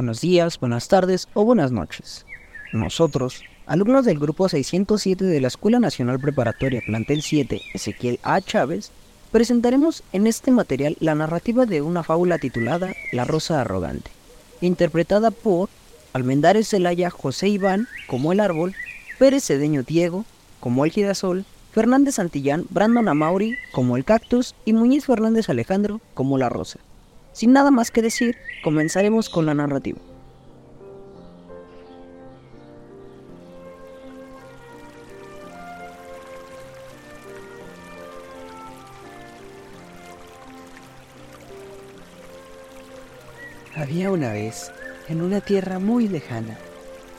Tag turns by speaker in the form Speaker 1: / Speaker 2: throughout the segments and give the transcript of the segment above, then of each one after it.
Speaker 1: buenos días, buenas tardes o buenas noches. Nosotros, alumnos del grupo 607 de la Escuela Nacional Preparatoria Plantel 7, Ezequiel A. Chávez, presentaremos en este material la narrativa de una fábula titulada La Rosa Arrogante, interpretada por Almendares Zelaya José Iván como el árbol, Pérez Cedeño Diego como el girasol, Fernández Santillán Brandon Amauri como el cactus y Muñiz Fernández Alejandro como la rosa. Sin nada más que decir, comenzaremos con la narrativa.
Speaker 2: Había una vez, en una tierra muy lejana,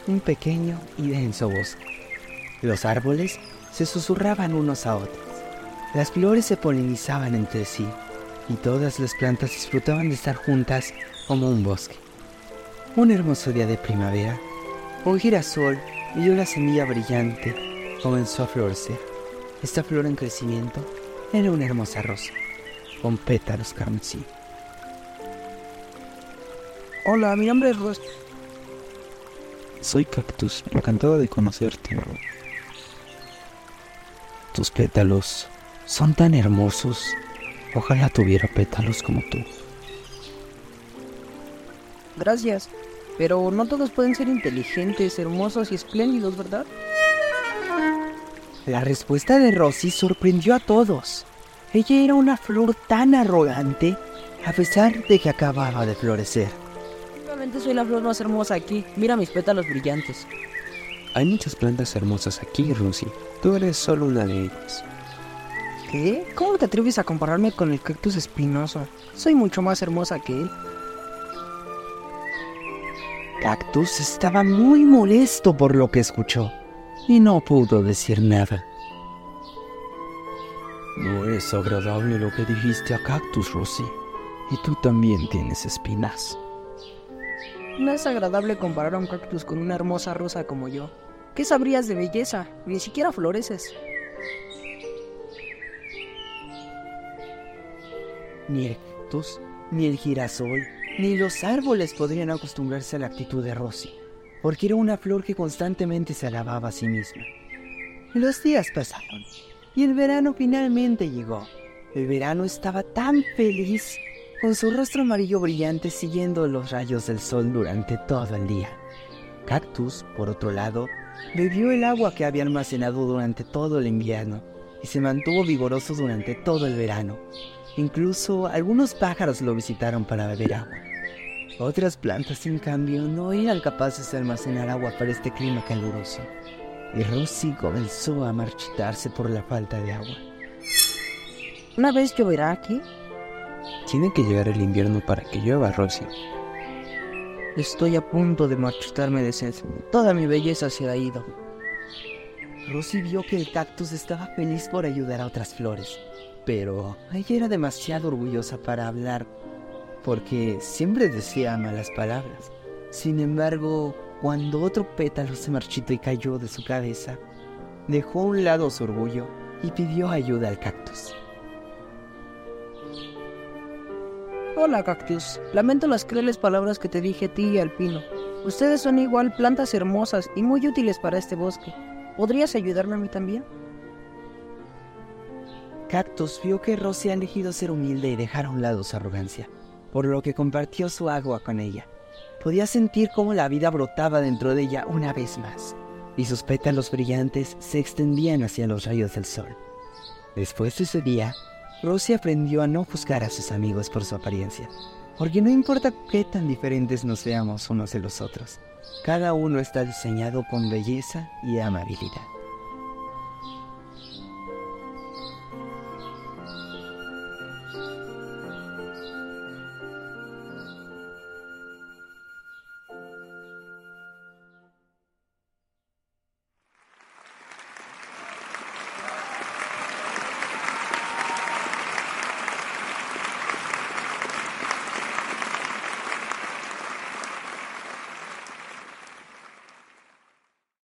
Speaker 2: un pequeño y denso bosque. Los árboles se susurraban unos a otros. Las flores se polinizaban entre sí y todas las plantas disfrutaban de estar juntas como un bosque. Un hermoso día de primavera, un girasol y una semilla brillante comenzó a florecer. Esta flor en crecimiento era una hermosa rosa, con pétalos carmesí.
Speaker 1: Hola, mi nombre es Ros.
Speaker 3: Soy Cactus, encantado de conocerte. Tus pétalos son tan hermosos. Ojalá tuviera pétalos como tú.
Speaker 1: Gracias, pero no todos pueden ser inteligentes, hermosos y espléndidos, ¿verdad?
Speaker 2: La respuesta de Rosy sorprendió a todos. Ella era una flor tan arrogante, a pesar de que acababa de florecer.
Speaker 1: Realmente soy la flor más hermosa aquí. Mira mis pétalos brillantes.
Speaker 3: Hay muchas plantas hermosas aquí, Rosy. Tú eres solo una de ellas.
Speaker 1: ¿Qué? ¿Cómo te atreves a compararme con el cactus espinoso? Soy mucho más hermosa que él.
Speaker 2: Cactus estaba muy molesto por lo que escuchó y no pudo decir nada.
Speaker 3: No es agradable lo que dijiste a Cactus, Rosy. Y tú también tienes espinas.
Speaker 1: No es agradable comparar a un cactus con una hermosa rosa como yo. ¿Qué sabrías de belleza? Ni siquiera floreces.
Speaker 2: Ni el cactus, ni el girasol, ni los árboles podrían acostumbrarse a la actitud de Rosy, porque era una flor que constantemente se alababa a sí misma. Los días pasaron y el verano finalmente llegó. El verano estaba tan feliz, con su rostro amarillo brillante siguiendo los rayos del sol durante todo el día. Cactus, por otro lado, bebió el agua que había almacenado durante todo el invierno y se mantuvo vigoroso durante todo el verano. Incluso algunos pájaros lo visitaron para beber agua. Otras plantas, en cambio, no eran capaces de almacenar agua para este clima caluroso. Y Rosy comenzó a marchitarse por la falta de agua.
Speaker 1: ¿Una vez lloverá aquí?
Speaker 3: Tiene que llegar el invierno para que llueva, Rosy.
Speaker 1: Estoy a punto de marchitarme de sed. Toda mi belleza se ha ido.
Speaker 2: Rosy vio que el cactus estaba feliz por ayudar a otras flores, pero ella era demasiado orgullosa para hablar, porque siempre decía malas palabras. Sin embargo, cuando otro pétalo se marchitó y cayó de su cabeza, dejó a un lado su orgullo y pidió ayuda al cactus.
Speaker 1: Hola, cactus. Lamento las crueles palabras que te dije a ti y al pino. Ustedes son igual plantas hermosas y muy útiles para este bosque. ¿Podrías ayudarme a mí también?
Speaker 2: Cactus vio que Rosy ha elegido ser humilde y dejar a un lado su arrogancia, por lo que compartió su agua con ella. Podía sentir cómo la vida brotaba dentro de ella una vez más, y sus pétalos brillantes se extendían hacia los rayos del sol. Después de ese día, Rosy aprendió a no juzgar a sus amigos por su apariencia, porque no importa qué tan diferentes nos veamos unos de los otros, cada uno está diseñado con belleza y amabilidad.